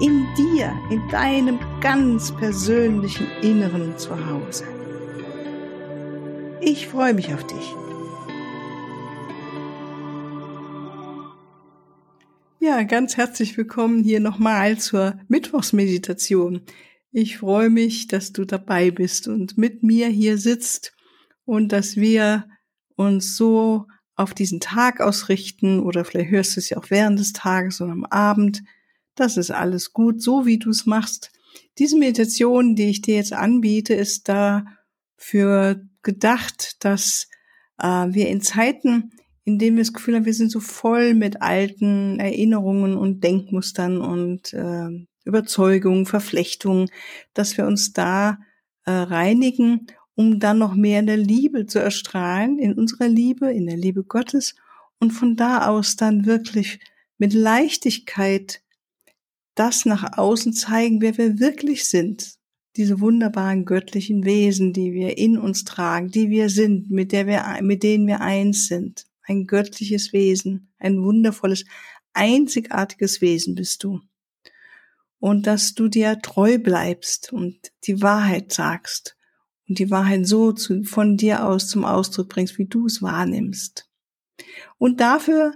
in dir, in deinem ganz persönlichen Inneren zu Hause. Ich freue mich auf dich. Ja, ganz herzlich willkommen hier nochmal zur Mittwochsmeditation. Ich freue mich, dass du dabei bist und mit mir hier sitzt und dass wir uns so auf diesen Tag ausrichten oder vielleicht hörst du es ja auch während des Tages oder am Abend, das ist alles gut, so wie du es machst. Diese Meditation, die ich dir jetzt anbiete, ist dafür gedacht, dass äh, wir in Zeiten, in denen wir das Gefühl haben, wir sind so voll mit alten Erinnerungen und Denkmustern und äh, Überzeugungen, Verflechtungen, dass wir uns da äh, reinigen, um dann noch mehr in der Liebe zu erstrahlen, in unserer Liebe, in der Liebe Gottes und von da aus dann wirklich mit Leichtigkeit das nach außen zeigen, wer wir wirklich sind. Diese wunderbaren göttlichen Wesen, die wir in uns tragen, die wir sind, mit der wir, mit denen wir eins sind. Ein göttliches Wesen, ein wundervolles, einzigartiges Wesen bist du. Und dass du dir treu bleibst und die Wahrheit sagst und die Wahrheit so zu, von dir aus zum Ausdruck bringst, wie du es wahrnimmst. Und dafür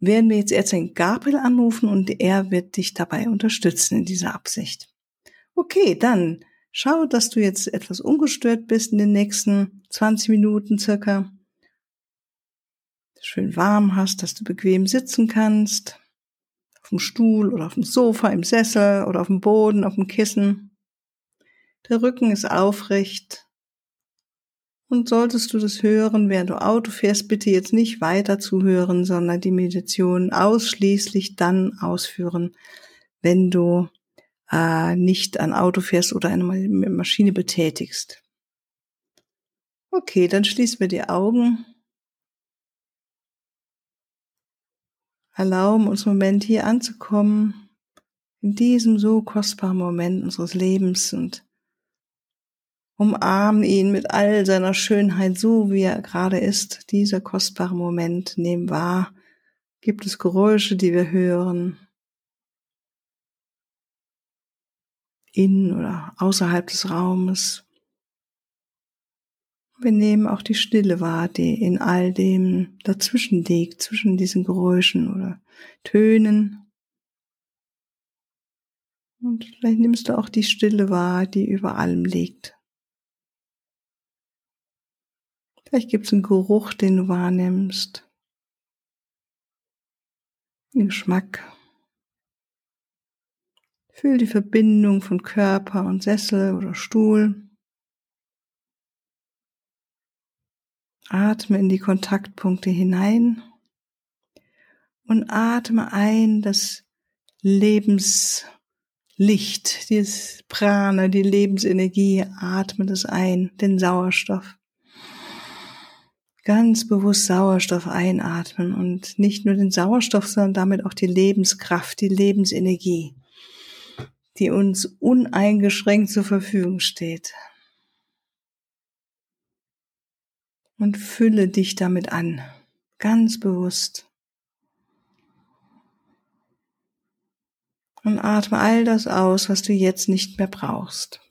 werden wir jetzt Erzengel Gabriel anrufen und er wird dich dabei unterstützen in dieser Absicht. Okay, dann schau, dass du jetzt etwas ungestört bist in den nächsten 20 Minuten circa. Schön warm hast, dass du bequem sitzen kannst. Auf dem Stuhl oder auf dem Sofa, im Sessel oder auf dem Boden, auf dem Kissen. Der Rücken ist aufrecht. Und solltest du das hören, während du Auto fährst, bitte jetzt nicht weiter zuhören, sondern die Meditation ausschließlich dann ausführen, wenn du äh, nicht ein Auto fährst oder eine Maschine betätigst. Okay, dann schließen wir die Augen. Erlauben uns Moment hier anzukommen, in diesem so kostbaren Moment unseres Lebens und Umarmen ihn mit all seiner Schönheit, so wie er gerade ist. Dieser kostbare Moment, nehmen wahr. Gibt es Geräusche, die wir hören? In oder außerhalb des Raumes. Wir nehmen auch die Stille wahr, die in all dem dazwischen liegt, zwischen diesen Geräuschen oder Tönen. Und vielleicht nimmst du auch die Stille wahr, die über allem liegt. Vielleicht gibt es einen Geruch, den du wahrnimmst. Einen Geschmack. Fühl die Verbindung von Körper und Sessel oder Stuhl. Atme in die Kontaktpunkte hinein und atme ein das Lebenslicht, dieses Prana, die Lebensenergie, atme das ein, den Sauerstoff ganz bewusst Sauerstoff einatmen und nicht nur den Sauerstoff, sondern damit auch die Lebenskraft, die Lebensenergie, die uns uneingeschränkt zur Verfügung steht. Und fülle dich damit an, ganz bewusst. Und atme all das aus, was du jetzt nicht mehr brauchst.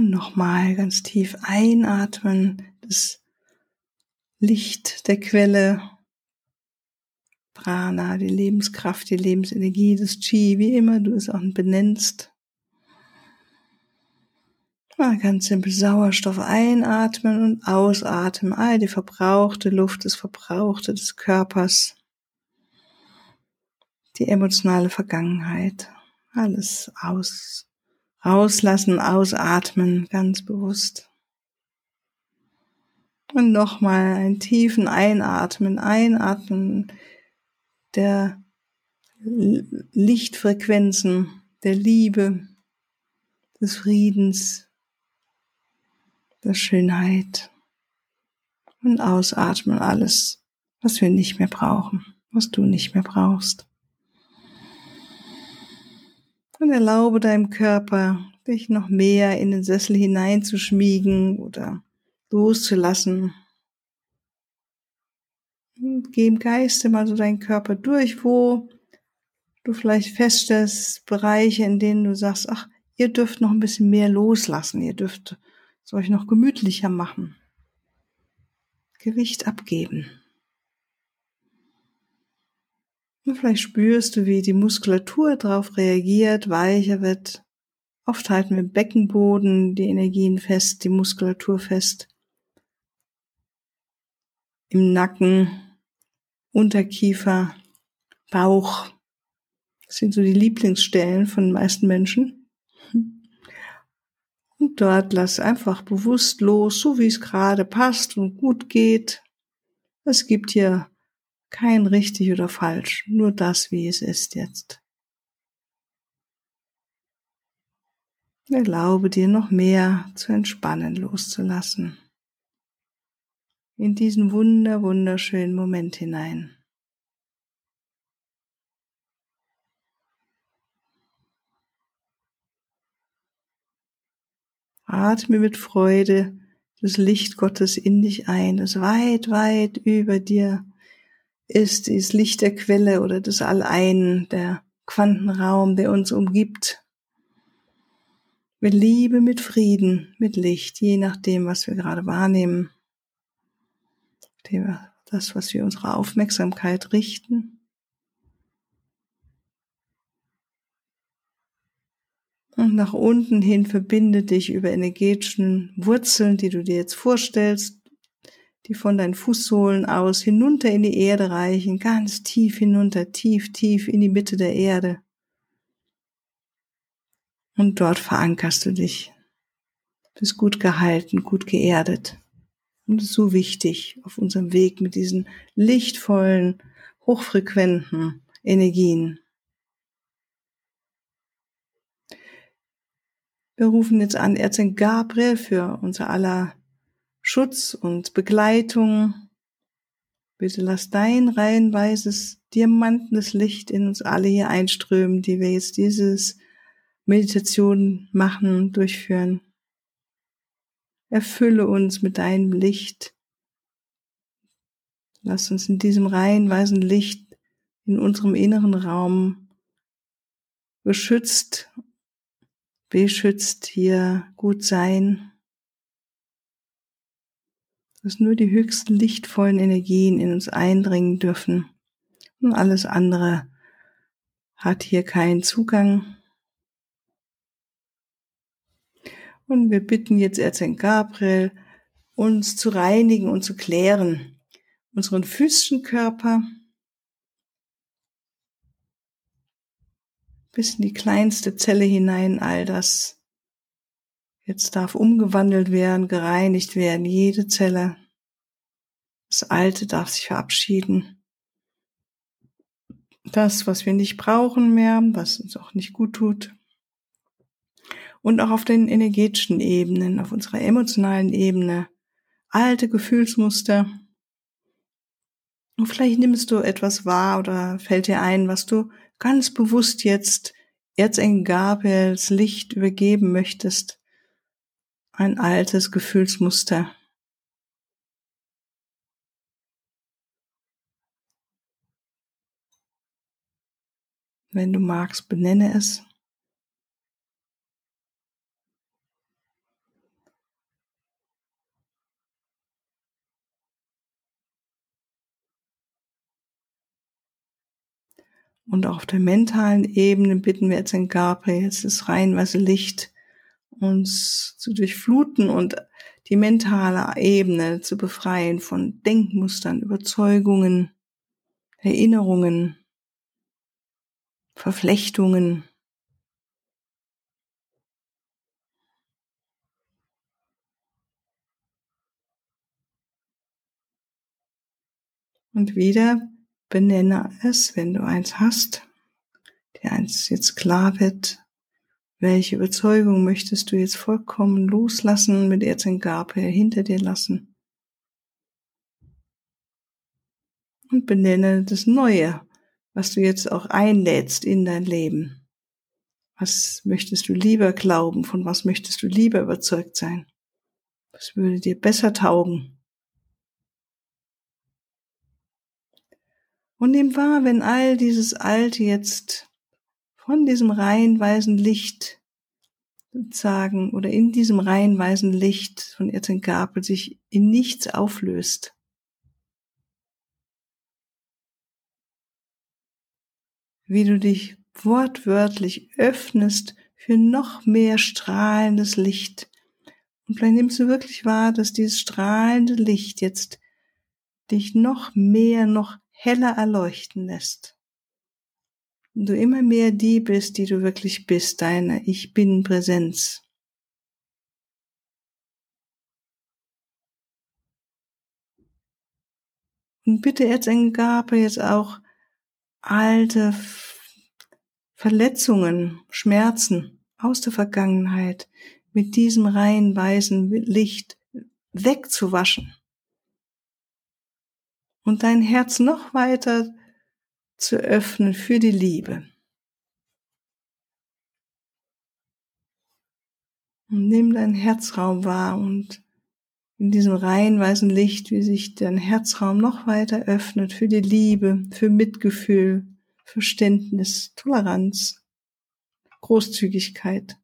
Und nochmal ganz tief einatmen, das Licht der Quelle, Prana, die Lebenskraft, die Lebensenergie, das Chi, wie immer du es auch benennst. Mal ganz simpel Sauerstoff einatmen und ausatmen, all die verbrauchte Luft, das Verbrauchte des Körpers, die emotionale Vergangenheit, alles aus. Rauslassen, ausatmen, ganz bewusst. Und nochmal einen tiefen Einatmen, einatmen, der Lichtfrequenzen, der Liebe, des Friedens, der Schönheit. Und ausatmen alles, was wir nicht mehr brauchen, was du nicht mehr brauchst. Und erlaube deinem Körper, dich noch mehr in den Sessel hineinzuschmiegen oder loszulassen. Und geh im Geiste mal so deinen Körper durch, wo du vielleicht feststellst, Bereiche, in denen du sagst, ach, ihr dürft noch ein bisschen mehr loslassen, ihr dürft es euch noch gemütlicher machen. Gewicht abgeben. Und vielleicht spürst du, wie die Muskulatur darauf reagiert, weicher wird. Oft halten wir im Beckenboden die Energien fest, die Muskulatur fest. Im Nacken, Unterkiefer, Bauch. Das sind so die Lieblingsstellen von den meisten Menschen. Und dort lass einfach bewusst los, so wie es gerade passt und gut geht. Es gibt hier kein richtig oder falsch, nur das, wie es ist jetzt. Erlaube dir noch mehr zu entspannen, loszulassen. In diesen wunder, wunderschönen Moment hinein. Atme mit Freude das Licht Gottes in dich ein, das weit, weit über dir ist, das Licht der Quelle oder des Allein, der Quantenraum, der uns umgibt. Mit Liebe, mit Frieden, mit Licht, je nachdem, was wir gerade wahrnehmen. Das, was wir unsere Aufmerksamkeit richten. Und nach unten hin verbinde dich über energetischen Wurzeln, die du dir jetzt vorstellst, die von deinen Fußsohlen aus hinunter in die Erde reichen, ganz tief hinunter, tief, tief in die Mitte der Erde. Und dort verankerst du dich. Du bist gut gehalten, gut geerdet. Und so wichtig auf unserem Weg mit diesen lichtvollen, hochfrequenten Energien. Wir rufen jetzt an Erzengel Gabriel für unser aller Schutz und Begleitung. Bitte lass dein reihenweises, diamantenes Licht in uns alle hier einströmen, die wir jetzt dieses Meditation machen, durchführen. Erfülle uns mit deinem Licht. Lass uns in diesem reihenweisen Licht in unserem inneren Raum geschützt beschützt hier gut sein, dass nur die höchsten lichtvollen Energien in uns eindringen dürfen und alles andere hat hier keinen Zugang. Und wir bitten jetzt Erzengel Gabriel, uns zu reinigen und zu klären, unseren physischen Körper, bis in die kleinste Zelle hinein all das. Jetzt darf umgewandelt werden, gereinigt werden, jede Zelle. Das Alte darf sich verabschieden. Das, was wir nicht brauchen mehr, was uns auch nicht gut tut. Und auch auf den energetischen Ebenen, auf unserer emotionalen Ebene, alte Gefühlsmuster. Und vielleicht nimmst du etwas wahr oder fällt dir ein, was du ganz bewusst jetzt Erzengel Gabriels Licht übergeben möchtest, ein altes Gefühlsmuster. Wenn du magst, benenne es. Und auch auf der mentalen Ebene bitten wir jetzt in Gabriel, jetzt das reinweise Licht uns zu durchfluten und die mentale Ebene zu befreien von Denkmustern, Überzeugungen, Erinnerungen, Verflechtungen. Und wieder benenne es, wenn du eins hast, dir eins jetzt klar wird, welche Überzeugung möchtest du jetzt vollkommen loslassen, mit Erzengabel hinter dir lassen? Und benenne das Neue, was du jetzt auch einlädst in dein Leben. Was möchtest du lieber glauben? Von was möchtest du lieber überzeugt sein? Was würde dir besser taugen? Und nimm wahr, wenn all dieses Alte jetzt von diesem reihenweisen Licht sozusagen oder in diesem reihenweisen Licht von Erzengabel sich in nichts auflöst. Wie du dich wortwörtlich öffnest für noch mehr strahlendes Licht. Und vielleicht nimmst du wirklich wahr, dass dieses strahlende Licht jetzt dich noch mehr, noch heller erleuchten lässt du immer mehr die bist, die du wirklich bist, deine Ich bin Präsenz. Und bitte Erzenggabe jetzt auch alte Verletzungen, Schmerzen aus der Vergangenheit mit diesem rein weißen Licht wegzuwaschen und dein Herz noch weiter zu öffnen für die Liebe. Und nimm deinen Herzraum wahr und in diesem rein weißen Licht, wie sich dein Herzraum noch weiter öffnet für die Liebe, für Mitgefühl, Verständnis, Toleranz, Großzügigkeit.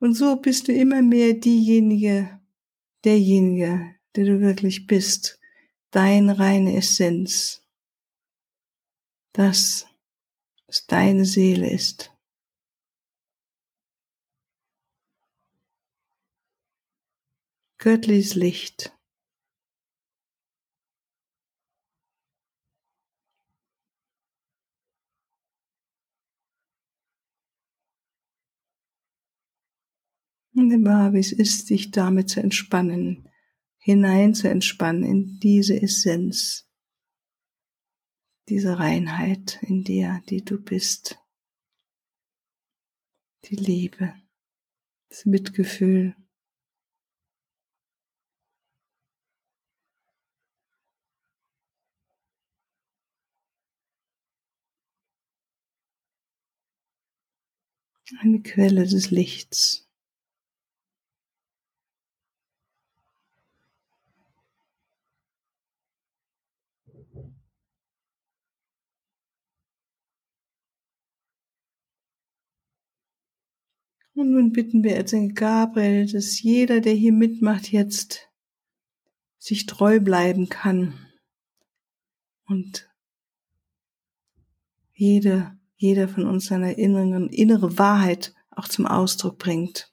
Und so bist du immer mehr diejenige, derjenige, der du wirklich bist, deine reine Essenz, das, was deine Seele ist. Göttliches Licht. Und immer, wie es ist, dich damit zu entspannen, hinein zu entspannen in diese Essenz, diese Reinheit in dir, die du bist, die Liebe, das Mitgefühl. Eine Quelle des Lichts. Und nun bitten wir Erzengel Gabriel, dass jeder, der hier mitmacht, jetzt sich treu bleiben kann und jede, jeder von uns seine inneren, innere Wahrheit auch zum Ausdruck bringt.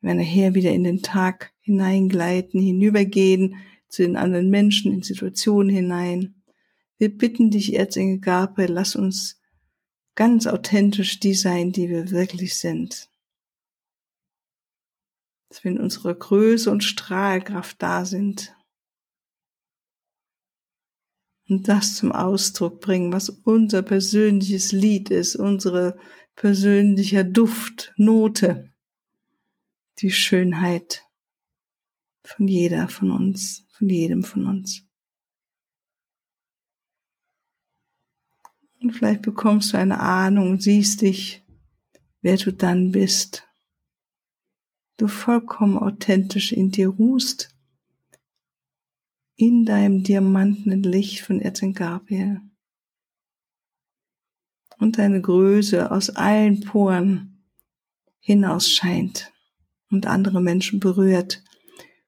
Wenn er her wieder in den Tag hineingleiten, hinübergehen zu den anderen Menschen, in Situationen hinein. Wir bitten dich, Erzengel Gabriel, lass uns ganz authentisch die sein, die wir wirklich sind dass wir in unserer Größe und Strahlkraft da sind und das zum Ausdruck bringen, was unser persönliches Lied ist, unsere persönlicher Duft, Note, die Schönheit von jeder von uns, von jedem von uns. Und vielleicht bekommst du eine Ahnung siehst dich, wer du dann bist du vollkommen authentisch in dir ruhst, in deinem diamantenen Licht von Erzengel Gabriel und deine Größe aus allen Poren hinaus scheint und andere Menschen berührt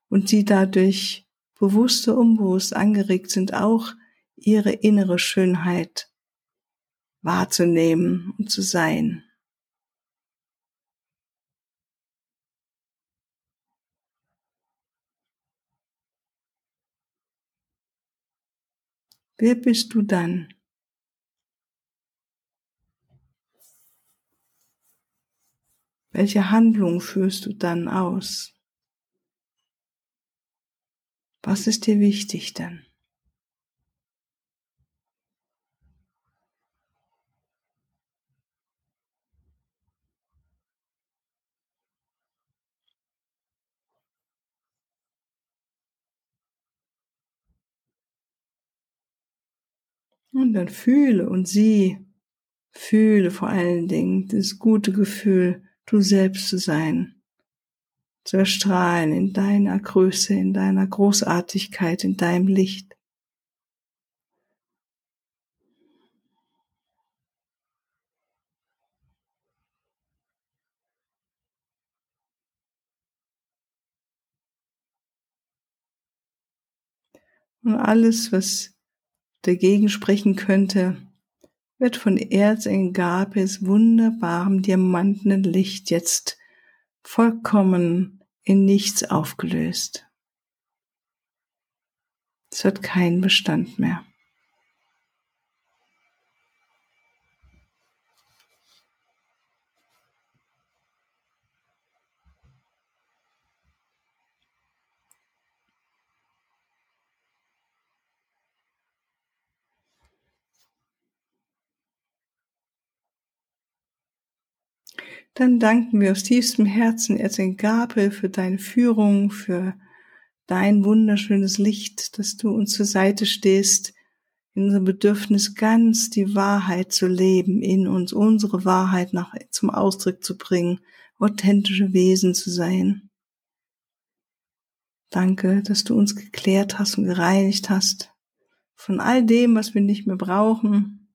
und sie dadurch bewusst oder unbewusst angeregt sind, auch ihre innere Schönheit wahrzunehmen und zu sein. Wer bist du dann? Welche Handlung führst du dann aus? Was ist dir wichtig denn? Und dann fühle und sieh, fühle vor allen Dingen das gute Gefühl, du selbst zu sein, zu erstrahlen in deiner Größe, in deiner Großartigkeit, in deinem Licht. Und alles, was dagegen sprechen könnte, wird von Erzengel Gabriels wunderbarem diamantenen Licht jetzt vollkommen in nichts aufgelöst. Es hat keinen Bestand mehr. Dann danken wir aus tiefstem Herzen, Erzengel Gabriel, für deine Führung, für dein wunderschönes Licht, dass du uns zur Seite stehst, in unserem Bedürfnis ganz die Wahrheit zu leben, in uns unsere Wahrheit nach, zum Ausdruck zu bringen, authentische Wesen zu sein. Danke, dass du uns geklärt hast und gereinigt hast von all dem, was wir nicht mehr brauchen,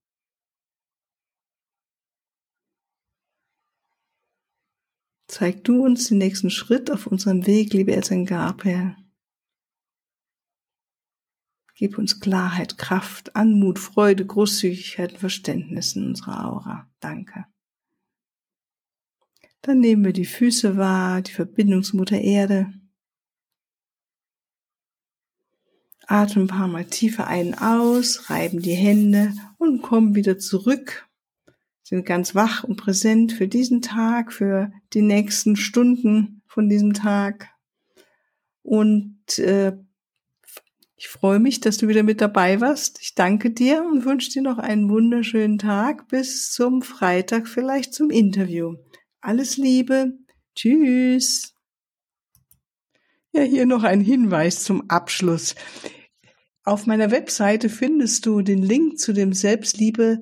Zeig du uns den nächsten Schritt auf unserem Weg, liebe Eltern Gabriel. Gib uns Klarheit, Kraft, Anmut, Freude, Großzügigkeit und Verständnis in unserer Aura. Danke. Dann nehmen wir die Füße wahr, die Verbindungsmutter Erde. Atmen ein paar Mal tiefer ein aus, reiben die Hände und kommen wieder zurück sind ganz wach und präsent für diesen Tag, für die nächsten Stunden von diesem Tag. Und äh, ich freue mich, dass du wieder mit dabei warst. Ich danke dir und wünsche dir noch einen wunderschönen Tag bis zum Freitag, vielleicht zum Interview. Alles Liebe. Tschüss. Ja, hier noch ein Hinweis zum Abschluss. Auf meiner Webseite findest du den Link zu dem Selbstliebe